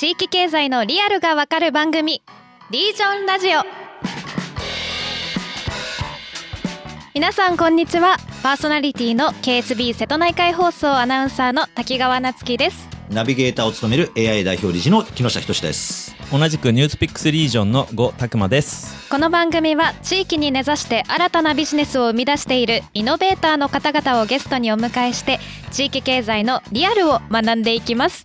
地域経済のリアルがわかる番組リージョンラジオ皆さんこんにちはパーソナリティの KSB 瀬戸内海放送アナウンサーの滝川夏樹ですナビゲーターを務める AI 代表理事の木下仁です。同じくニュースピックスリージョンの呉拓馬です。この番組は地域に根ざして新たなビジネスを生み出しているイノベーターの方々をゲストにお迎えして地域経済のリアルを学んでいきます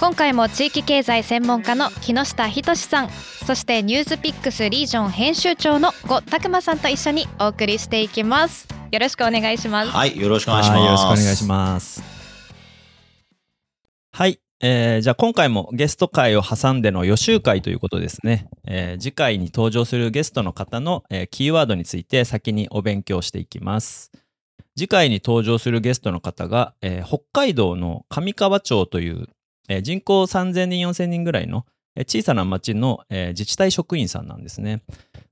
今回も地域経済専門家の木下仁さんそしてニュースピックスリージョン編集長の呉拓馬さんと一緒にお送りしていきますよろしくお願いしますはい、よろしくお願いします。はいよろしくお願いします。はい、えーじゃあ今回もゲスト会を挟んでの予習会ということですね。えー次回に登場するゲストの方の、えーキーワードについて先にお勉強していきます。次回に登場するゲストの方が、えー北海道の上川町という、えー人口3000人4000人ぐらいの、えー小さな町の、えー自治体職員さんなんですね。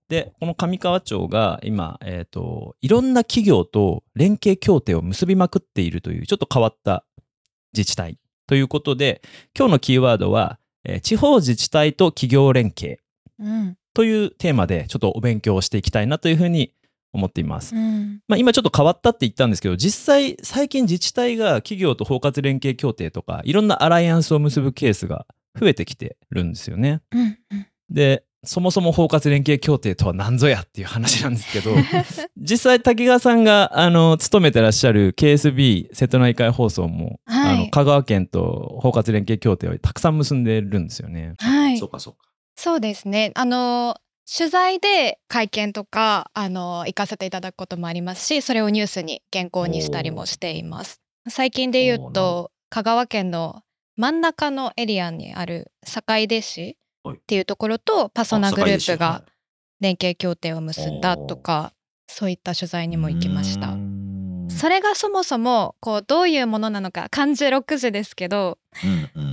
で、この上川町が今、えっ、と、いろんな企業と連携協定を結びまくっているという、ちょっと変わった自治体ということで、今日のキーワードは、えー地方自治体と企業連携うんというテーマで、ちょっとお勉強をしていきたいなというふうに思っています。うんまあ、今ちょっと変わったって言ったんですけど、実際、最近自治体が企業と包括連携協定とか、いろんなアライアンスを結ぶケースが増えてきてるんですよね。うんうんで、そもそも包括連携協定とは何ぞやっていう話なんですけど、実際滝川さんがあの勤めてらっしゃる KSB 瀬戸内海放送も、はいあの香川県と包括連携協定をたくさん結んでるんですよね。はいそうかそうか。そうですね。あの取材で会見とかあの行かせていただくこともありますし、それをニュースに原稿にしたりもしています。最近で言うと香川県の真ん中のエリアにある坂出市はい。っていうところとパソナグループあが連携協定を結んだとか、そういった取材にも行きました。それがそもそもこうどういうものなのか漢字6字ですけど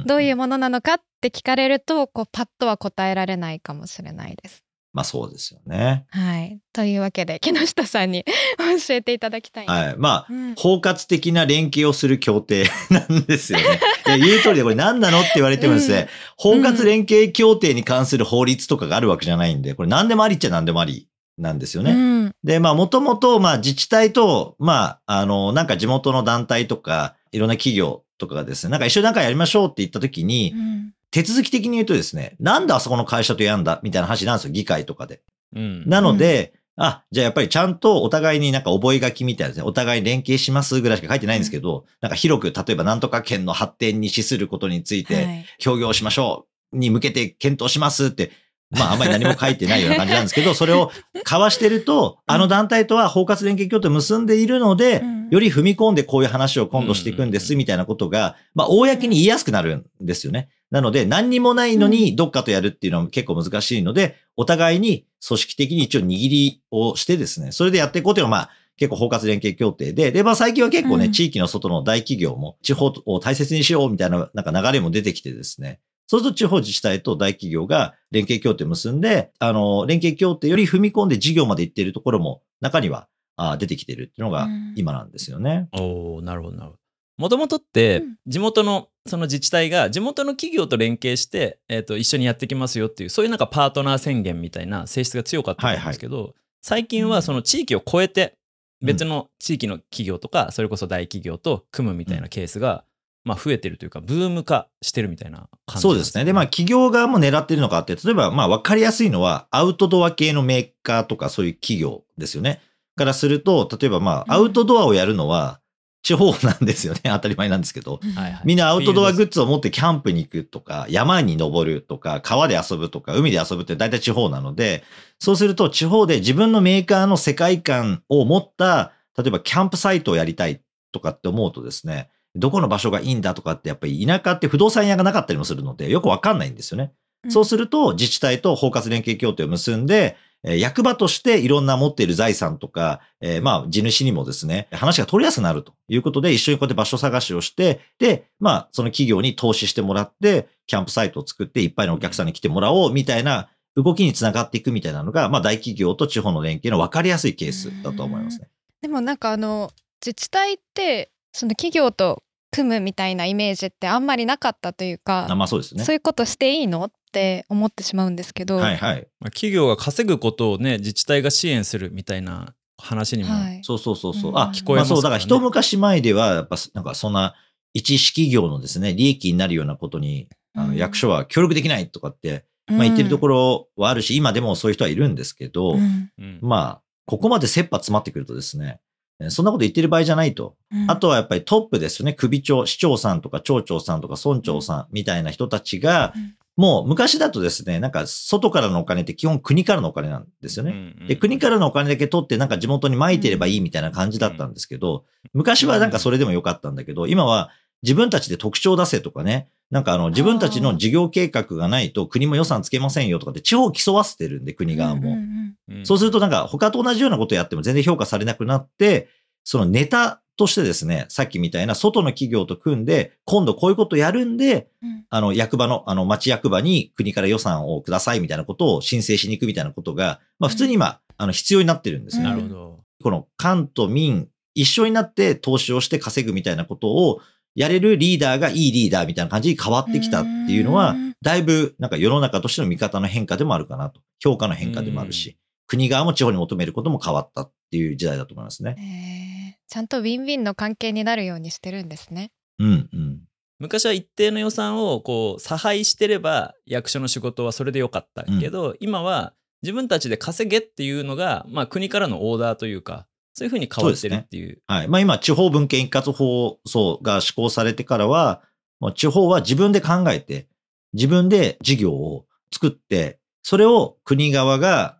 どういうものなのかって聞かれるとこうパッとは答えられないかもしれないです。まあそうですよね。はい、というわけで木下さんに 教えていただきたいな。はい。まあ、うん包括的な連携をする協定なんですよね。いや言う通りでこれ何なのって言われてもですね、包括連携協定に関する法律とかがあるわけじゃないんで、これ何でもありっちゃ何でもありなんですよね。うんで、まあ、もともと、まあ、自治体と、まあ、あの、なんか地元の団体とか、いろんな企業とかがですね、なんか一緒になんかやりましょうって言った時に、うん手続き的に言うとですね、なんであそこの会社とやんだ？みたいな話なんですよ、議会とかで。うん。なので、あ、じゃあやっぱりちゃんとお互いになんか覚書きみたいなですね、お互い連携しますぐらいしか書いてないんですけど、なんか広く、例えばなんとか県の発展に資することについて、はい。協業しましょうに向けて検討しますって、まああんまり何も書いてないような感じなんですけど、それを交わしてると、あの団体とは包括連携協定を結んでいるのでうん、より踏み込んでこういう話を今度していくんですみたいなことが、まあ公に言いやすくなるんですよね。なので何にもないのにどっかとやるっていうのは結構難しいので、お互いに組織的に一応握りをしてですね、それでやっていこうというのはまあ結構包括連携協定で、で、まあ最近は結構ね、うん地域の外の大企業も地方を大切にしようみたいななんか流れも出てきてですね、そうすると地方自治体と大企業が連携協定を結んで、あの、連携協定より踏み込んで事業まで行っているところも中にはあ出てきているっていうのがうん今なんですよね。おーなるほどなるほど。もともとってうん。地元のその自治体が地元の企業と連携して、えー、と一緒にやってきますよっていうそういうなんかパートナー宣言みたいな性質が強かったんですけど、最近はその地域を超えて別の地域の企業とかそれこそ大企業と組むみたいなケースが、まあ、増えてるというかブーム化してるみたいな感じそうですね。で、まあ企業側も狙っているのかって、例えばまあ分かりやすいのはアウトドア系のメーカーとかそういう企業ですよね。からすると、例えばまあアウトドアをやるのは地方なんですよね。当たり前なんですけど。はいはいみんなアウトドアグッッズを持ってキャンプに行くとか、山に登るとか、川で遊ぶとか、海で遊ぶって大体地方なので、そうすると地方で自分のメーカーの世界観を持った、例えばキャンプサイトをやりたいとかって思うとですね、どこの場所がいいんだとかってやっぱり田舎って不動産屋がなかったりもするので、よくわかんないんですよね。そうすると自治体と包括連携協定を結んで、えー役場としていろんな持っている財産とか、えーまあ地主にもですね、話が取りやすくなるということで、一緒にこうやって場所探しをして、で、まあその企業に投資してもらって、キャンプサイトを作っていっぱいのお客さんに来てもらおうみたいな動きにつながっていくみたいなのが、まあ大企業と地方の連携の分かりやすいケースだと思いますね。でもなんかあの自治体ってその企業と組むみたいなイメージってあんまりなかったというか、あまあそうですね。そういうことしていいのって思ってしまうんですけど、はいはい。まあ企業が稼ぐことをね自治体が支援するみたいな話にも、はい。そうそうそうそう。うん。あ、聞こえますね。あそう、だから一昔前では、やっぱ、なんかそんな、一市企業のですね、利益になるようなことに、あうん。の役所は協力できないとかって、まあ言ってるところはあるし、今でもそういう人はいるんですけど、うん。うん。まあ、ここまで切羽詰まってくるとですね、えそんなこと言ってる場合じゃないと。うんあとはやっぱりトップですよね。首長、市長さんとか町長さんとか村長さんみたいな人たちが、うんもう昔だとですね、なんか外からのお金って基本国からのお金なんですよね。うんで、国からのお金だけ取ってなんか地元に撒いてればいいみたいな感じだったんですけど、昔はなんかそれでもよかったんだけど、今は自分たちで特徴出せとかね、なんかあの自分たちの事業計画がないと国も予算つけませんよとかって地方を競わせてるんで国側も。うんうんうんそうするとなんか他と同じようなことやっても全然評価されなくなって、そのネタとしてですね、さっきみたいな外の企業と組んで、今度こういうことやるんで、うんあの役場の、あの町役場に国から予算をくださいみたいなことを申請しに行くみたいなことが、まあ普通に今、あの必要になってるんですね。なるほど。この官と民一緒になって投資をして稼ぐみたいなことをやれるリーダーがいいリーダーみたいな感じに変わってきたっていうのはうん、だいぶなんか世の中としての見方の変化でもあるかなと。評価の変化でもあるし、国側も地方に求めることも変わったっていう時代だと思いますね。ちゃんとウィンウィンの関係になるようにしてるんですね。うんうん。昔は一定の予算をこう差配してれば役所の仕事はそれでよかったけど、今は自分たちで稼げっていうのが、まあ、国からのオーダーというかそういうふうに変わってるっていうはい。まあ今、地方文献一括法そうが施行されてからは、もう地方は自分で考えて、自分で事業を作って、それを国側が、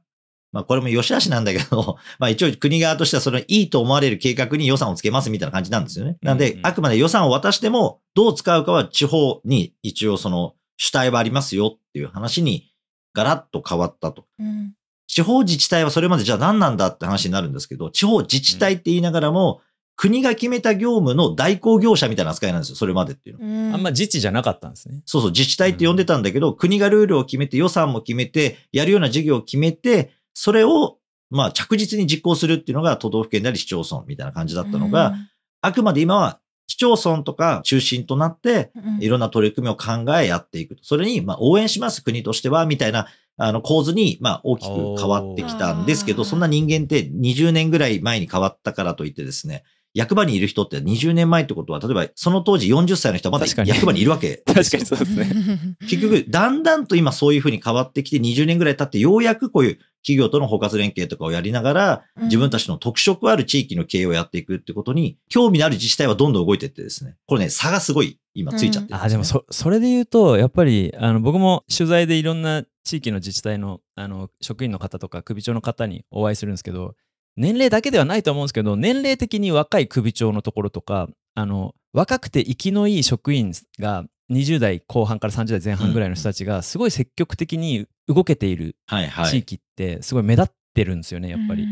まあこれも良し悪しなんだけど、まあ一応国側としてはそのいいと思われる計画に予算をつけますみたいな感じなんですよね。なんであくまで予算を渡しても、どう使うかは地方に一応その主体はありますよっていう話にガラッと変わったと。うん地方自治体はそれまでじゃあ何なんだって話になるんですけど、地方自治体って言いながらも、国が決めた業務の代行業者みたいな扱いなんですよ、それまでっていうのは。あんま自治じゃなかったんですね。そうそう、自治体って呼んでたんだけど、国がルールを決めて、予算も決めて、やるような事業を決めて、それを、まあ着実に実行するっていうのが都道府県であり市町村みたいな感じだったのが、あくまで今は市町村とか中心となって、うんいろんな取り組みを考えやっていくと。それに、まあ、応援します、国としては、みたいな、あの、構図に、まあ、大きく変わってきたんですけど、そんな人間って20年ぐらい前に変わったからといってですね、役場にいる人って20年前ってことは、例えばその当時40歳の人はまだ確かに。役場にいるわけですよ。そうですね。結局、だんだんと今そういうふうに変わってきて、20年ぐらい経って、ようやくこういう企業との包括連携とかをやりながら、うん。自分たちの特色ある地域の経営をやっていくってことに、興味のある自治体はどんどん動いていってですね、これね、差がすごい今ついちゃってるんです、ね。あでもそそれで言うとやっぱりあの僕も取材でいろんな地域の自治体のあの職員の方とか首長の方にお会いするんですけど年齢だけではないと思うんですけど年齢的に若い首長のところとかあの若くて生きのいい職員が20代後半から30代前半ぐらいの人たちがすごい積極的に動けているはいはい。地域ってすごい目立ってるんですよねやっぱり。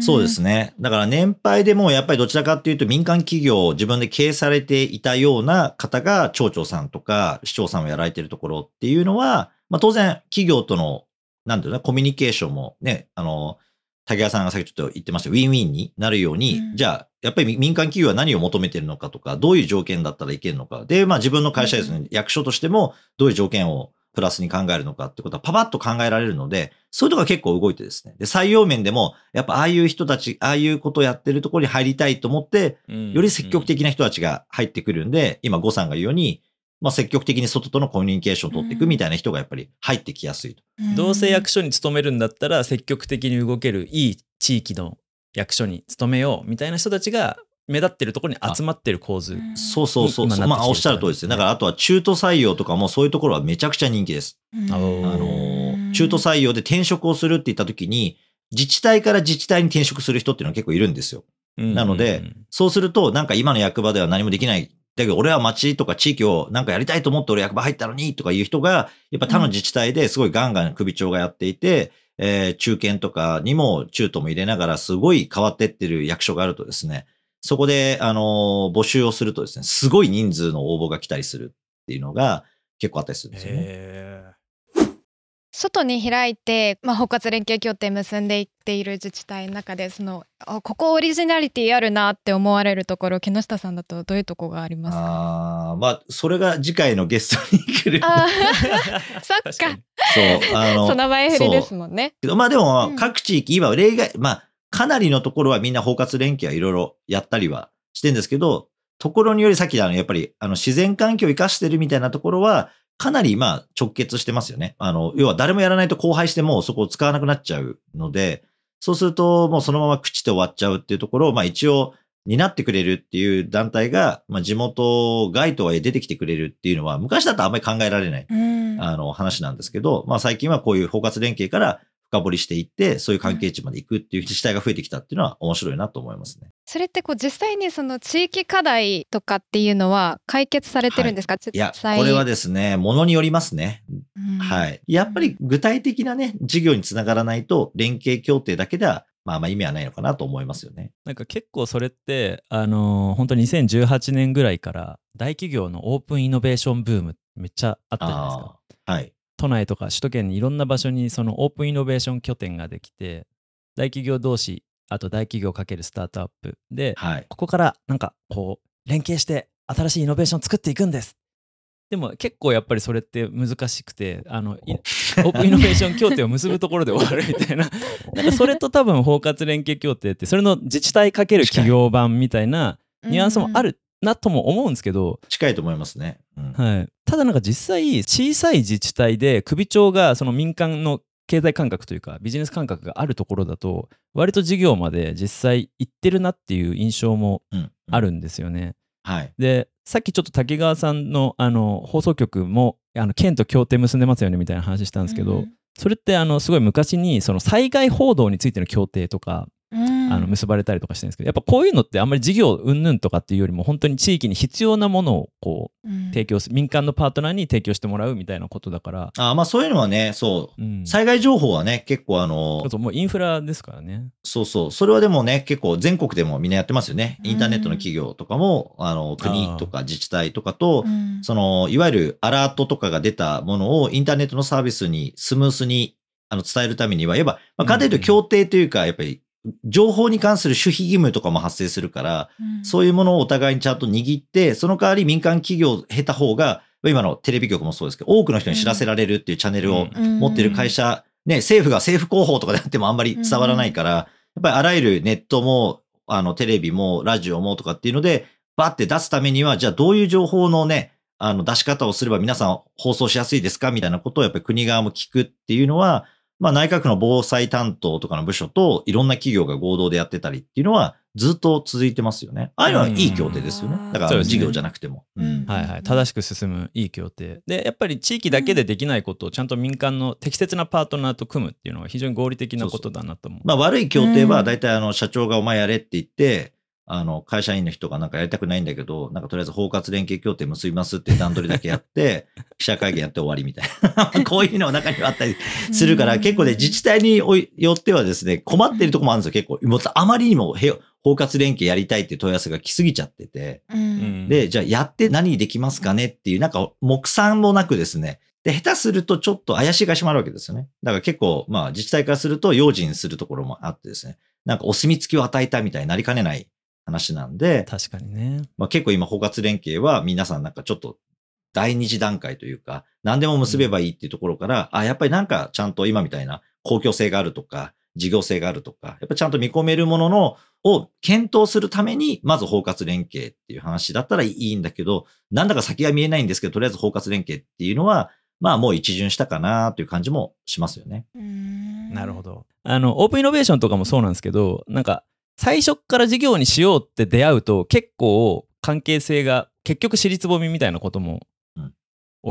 そうですね。だから年配でもやっぱりどちらかっていうと民間企業を自分で経営されていたような方が町長さんとか市長さんをやられてるところっていうのは、まあ当然企業との、なんていうのコミュニケーションもね、あの、竹谷さんがさっきちょっと言ってましたウィンウィンになるように、うんじゃあ、やっぱり民間企業は何を求めてるのかとか、どういう条件だったらいけるのか。で、まあ自分の会社ですね、役所としてもどういう条件をプラスに考えるのかってことはパパッと考えられるので、そういうとこが結構動いてですね。で、採用面でも、やっぱああいう人たち、ああいうことをやってるところに入りたいと思って、より積極的な人たちが入ってくるんで、今、呉さんが言うように、まあ積極的に外とのコミュニケーションを取っていくみたいな人がやっぱり入ってきやすいと。どうせ役所に勤めるんだったら積極的に動けるいい地域の役所に勤めようみたいな人たちが目立ってるところに集まってる構図。そうそうそう。まあおっしゃる通りですね。だからあとは中途採用とかもそういうところはめちゃくちゃ人気です。あの、中途採用で転職をするって言った時に、自治体から自治体に転職する人っていうのは結構いるんですよ。なのでそうすると、なんか今の役場では何もできない。だけど俺は町とか地域をなんかやりたいと思って俺役場入ったのにとかいう人が、やっぱ他の自治体ですごいガンガン首長がやっていて、えー中堅とかにも中途も入れながらすごい変わってってる役所があるとですね、そこで、あのー募集をするとですね、すごい人数の応募が来たりするっていうのが結構あったりするんですよね。へ外に開いて、まあ、包括連携協定結んでいっている自治体の中でそのあここオリジナリティあるなって思われるところ木下さんだとどういうとこがありますか？ああ、まあ、それが次回のゲストに来る。あー そっか。そう、あの、その前振りですもんね。まあでもうん、各地域、今、例外、まあ、かなりのところはみんな包括連携はいろいろやったりはしてんですけど、ところによりさっきあの、やっぱり、あの、自然環境を生かしてるみたいなところは、かなりまあ直結してますよね。あの、要は誰もやらないと荒廃してもうそこを使わなくなっちゃうので、そうするともうそのまま朽ちて終わっちゃうっていうところを、まあ一応、担ってくれるっていう団体が、まあ地元外とはいえ出てきてくれるっていうのは、昔だとあんまり考えられない。うんあの話なんですけど、まあ最近はこういう包括連携から深掘りしていって、そういう関係値まで行くっていう自治体が増えてきたっていうのは面白いなと思いますね。それってこう実際にその地域課題とかっていうのは解決されてるんですか、いや、実際これはですね、ものによりますね。うんはい。やっぱり具体的なね、事業につながらないと、連携協定だけでは、まあま意味はないのかなと思いますよね。なんか結構それって、あのー本当2018年ぐらいから大企業のオープンイノベーションブームめっちゃあったじゃないですか。はい。都内とか首都圏にいろんな場所にそのオープンイノベーション拠点ができて、大企業同士、あと大企業かけるスタートアップで、はい。ここからなんかこう連携して新しいイノベーション作っていくんです。でも結構やっぱりそれって難しくて、あの、いオープンイノベーション協定を結ぶところで終わるみたいな。なんかそれと多分包括連携協定って、それの自治体かける企業版みたいなニュアンスもあるなとも思うんですけど、近いと思いますね。うんはい、ただなんか実際小さい自治体で首長がその民間の経済感覚というかビジネス感覚があるところだと割と事業まで実際行ってるなっていう印象もうん。あるんですよね。はい。でさっきちょっと滝川さんのあの放送局もあの県と協定結んでますよねみたいな話したんですけど、うんそれってあのすごい昔にその災害報道についての協定とか、うんあの結ばれたりとかしてるんですけどやっぱこういうのってあんまり事業云々とかっていうよりも本当に地域に必要なものをこううん提供す民間のパートナーに提供してもらうみたいなことだから、あーまあそういうのはね、そう。うん、災害情報はね、結構あのそう、そうもうインフラですからね。そうそう。それはでもね、結構全国でもみんなやってますよね。うんインターネットの企業とかも、あの、国とか自治体とかと、うんその、いわゆるアラートとかが出たものをインターネットのサービスにスムースにあの伝えるためには、いわば、まあ、簡単に言うと協定というか、やっぱり、情報に関する守秘義務とかも発生するから、うん。そういうものをお互いにちゃんと握って、その代わり民間企業を経た方が、今のテレビ局もそうですけど、多くの人に知らせられるっていうチャンネルをうん。持ってる会社、ね、政府が政府広報とかであってもあんまり伝わらないから、やっぱりあらゆるネットも、あの、テレビも、ラジオもとかっていうので、バッて出すためには、じゃあどういう情報のね、あの、出し方をすれば皆さん放送しやすいですかみたいなことをやっぱり国側も聞くっていうのは、まあ内閣の防災担当とかの部署といろんな企業が合同でやってたりっていうのはずっと続いてますよね。ああいうのはいい協定ですよねうん。だから事業じゃなくても。うんはいはい、正しく進むいい協定でやっぱり地域だけでできないことをちゃんと民間の適切なパートナーと組むっていうのは非常に合理的なことだなと思う。まあ悪い協定うんは大体あの社長がお前やれって言って、あの会社員の人がなんかやりたくないんだけど、なんかとりあえず包括連携協定結びますって段取りだけやって、記者会見やって終わりみたいな。こういうのが中にはあったりするから、結構ね、自治体によってはですね、困ってるとこもあるんですよ、結構。もあまりにもへ包括連携やりたいっていう問い合わせが来すぎちゃってて。で、じゃあやって何できますかねっていう、なんか目算もなくですね。で、下手するとちょっと怪しいがしまるわけですよね。だから結構、まあ自治体からすると用心するところもあってですね。なんかお墨付きを与えたみたいになりかねない話なんで、確かにね。まあ結構今包括連携は皆さんなんかちょっと第二次段階というか、何でも結べばいいっていうところから、あ、やっぱりなんかちゃんと今みたいな公共性があるとか、事業性があるとか、やっぱちゃんと見込めるもののを検討するために、まず包括連携っていう話だったらいいんだけど、なんだか先が見えないんですけど、とりあえず包括連携っていうのは、まあもう一巡したかなという感じもしますよね。うんなるほど。あのオープンイノベーションとかもそうなんですけどなんか最初っから事業にしようって出会うと結構関係性が結局尻つぼみみたいなこともうん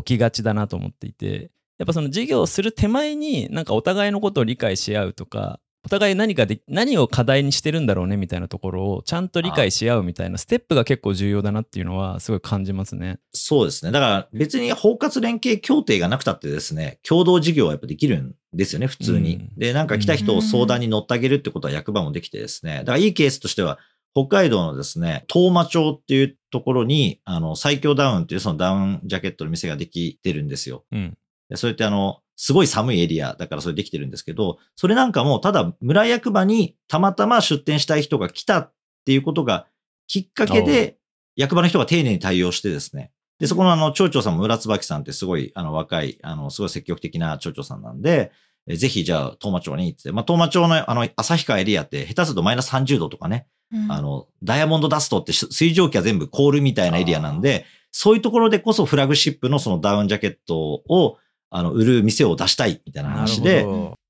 起きがちだなと思っていてやっぱその事業をする手前になんかお互いのことを理解し合うとかお互い何かで何を課題にしてるんだろうねみたいなところをちゃんと理解し合うみたいなステップが結構重要だなっていうのはすごい感じますね。そうですね。だから別に包括連携協定がなくたってですね、共同事業はやっぱできるんですよね、普通に。うんで、なんか来た人を相談に乗ってあげるってことは役場もできてですね。だからいいケースとしては、北海道のですね、東馬町っていうところに、あの、最強ダウンっていうそのダウンジャケットの店ができてるんですよ。うんでそれってあの、すごい寒いエリアだからそれできてるんですけど、それなんかもただ村役場にたまたま出店したい人が来たっていうことがきっかけで、役場の人が丁寧に対応してですね、で、そこのあの、町長さんも村椿さんってすごい、あの、若い、あの、すごい積極的な町長さんなんで、えぜひじゃあ、東馬町に行って、まあ、東馬町のあの、旭川エリアって下手するとマイナス30度とかね、うん。あの、ダイヤモンドダストって水蒸気は全部凍るみたいなエリアなんで、そういうところでこそフラグシップのそのダウンジャケットを、あの、売る店を出したいみたいな話で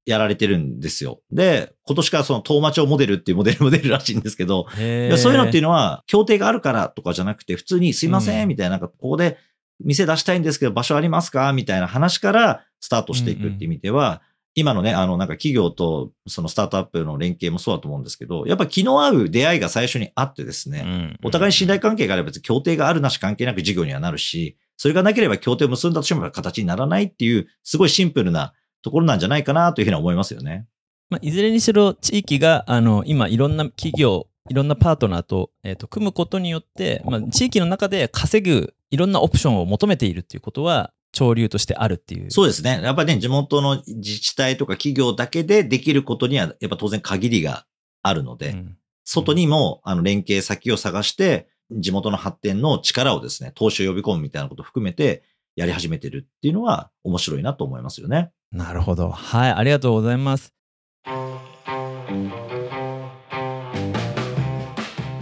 やられてるんですよ。で、今年からその東馬町モデルっていうモデルも出るらしいんですけど、そういうのっていうのは、協定があるからとかじゃなくて、普通にすいませうん。ん、みたいな、なんか、ここで店出したいんですけど、場所ありますか？みたいな話からスタートしていくっていう意味では、今のね、あの、なんか企業とそのスタートアップの連携もそうだと思うんですけど、やっぱ気の合う出会いが最初にあってですね、うんお互いに信頼関係があれば別に協定があるなし関係なく事業にはなるし、それがなければ協定を結んだとしても形にならないっていう、すごいシンプルなところなんじゃないかなというふうに思いますよね。まあ、いずれにしろ地域があの今いろんな企業いろんなパートナーと,、えーと組むことによって、まあ、地域の中で稼ぐいろんなオプションを求めているっていうことは潮流としてあるっていうそうですね。やっぱりね、地元の自治体とか企業だけでできることには、やっぱ当然限りがあるので、うん外にも、あの、連携先を探して、地元の発展の力をですね、投資を呼び込むみたいなことを含めて、やり始めてるっていうのは面白いなと思いますよね。なるほどはいありがとうございます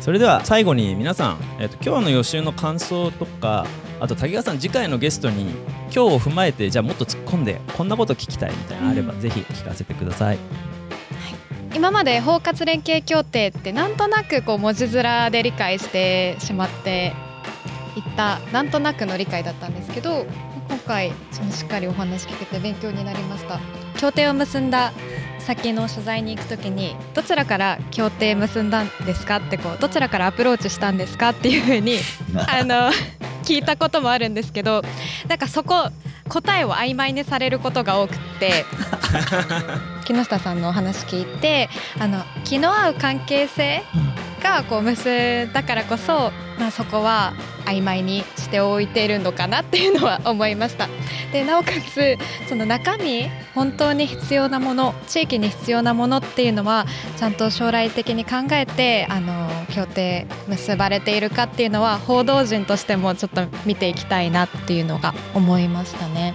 それでは最後に皆さん、えー、と今日の予習の感想とかあと滝川さん次回のゲストに今日を踏まえてじゃあもっと突っ込んでこんなこと聞きたいみたいなのあれば、うん。ぜひ聞かせてください。今まで包括連携協定ってなんとなくこう文字面で理解してしまっていったなんとなくの理解だったんですけど今回そのしっかりお話聞けて勉強になりました協定を結んだ先の取材に行くときにどちらから協定結んだんですかってこうどちらからアプローチしたんですかっていうふうに あの聞いたこともあるんですけどなんかそこ答えを曖昧にされることが多くって 木下さんのお話聞いてあの気の合う関係性がこう結んだからこそ、まあ、そこは曖昧にしておいているのかなっていうのは思いました。でなおかつその中身本当に必要なもの地域に必要なものっていうのはちゃんと将来的に考えてあの協定結ばれているかっていうのは報道陣としてもちょっと見ていきたいなっていうのが思いましたね。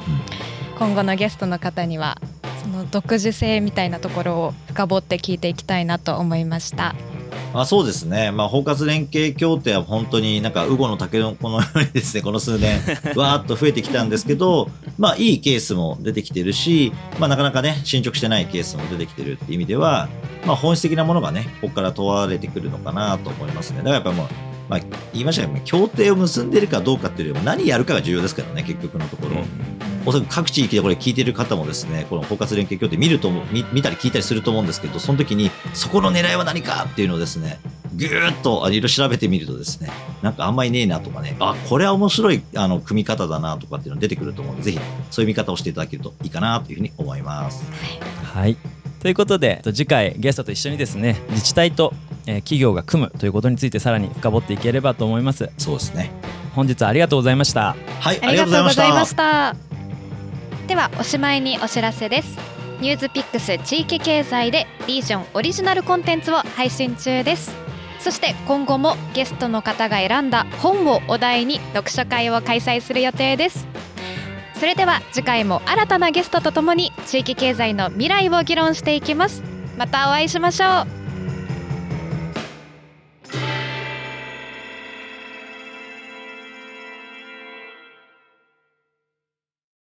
今後のゲストの方にはその独自性みたいなところを深掘って聞いていきたいなと思いました。あそうですね。まあ、包括連携協定は本当になんか、ウゴのタケノコのようにですね、この数年、わーっと増えてきたんですけど、まあ、いいケースも出てきてるし、まあ、なかなかね、進捗してないケースも出てきてるっていう意味では、まあ、本質的なものがね、ここから問われてくるのかなと思いますね。だからやっぱもう、まあ、言いましたけど、協定を結んでるかどうかっていうよりも、何やるかが重要ですからね、結局のところ。おそらく各地域でこれ聞いてる方もですね、この包括連携協定見ると思う見、見たり聞いたりすると思うんですけど、その時に、そこの狙いは何かっていうのをですね、ぐーっとあいろいろ調べてみるとですね、なんかあんまりねえなとかね、あ、これは面白いあの組み方だなとかっていうの出てくると思うので、ぜひそういう見方をしていただけるといいかなというふうに思います。はい。ということで次回ゲストと一緒にですね自治体と、えー企業が組むということについてさらに深掘っていければと思います。そうですね。本日はありがとうございました。はい、ありがとうございまし。た。ではおしまいにお知らせです。ニュースピックス地域経済でリージョンオリジナルコンテンツを配信中です。そして今後もゲストの方が選んだ本をお題に読書会を開催する予定です。それでは次回も新たなゲストとともに地域経済の未来を議論していきます。またお会いしましょう。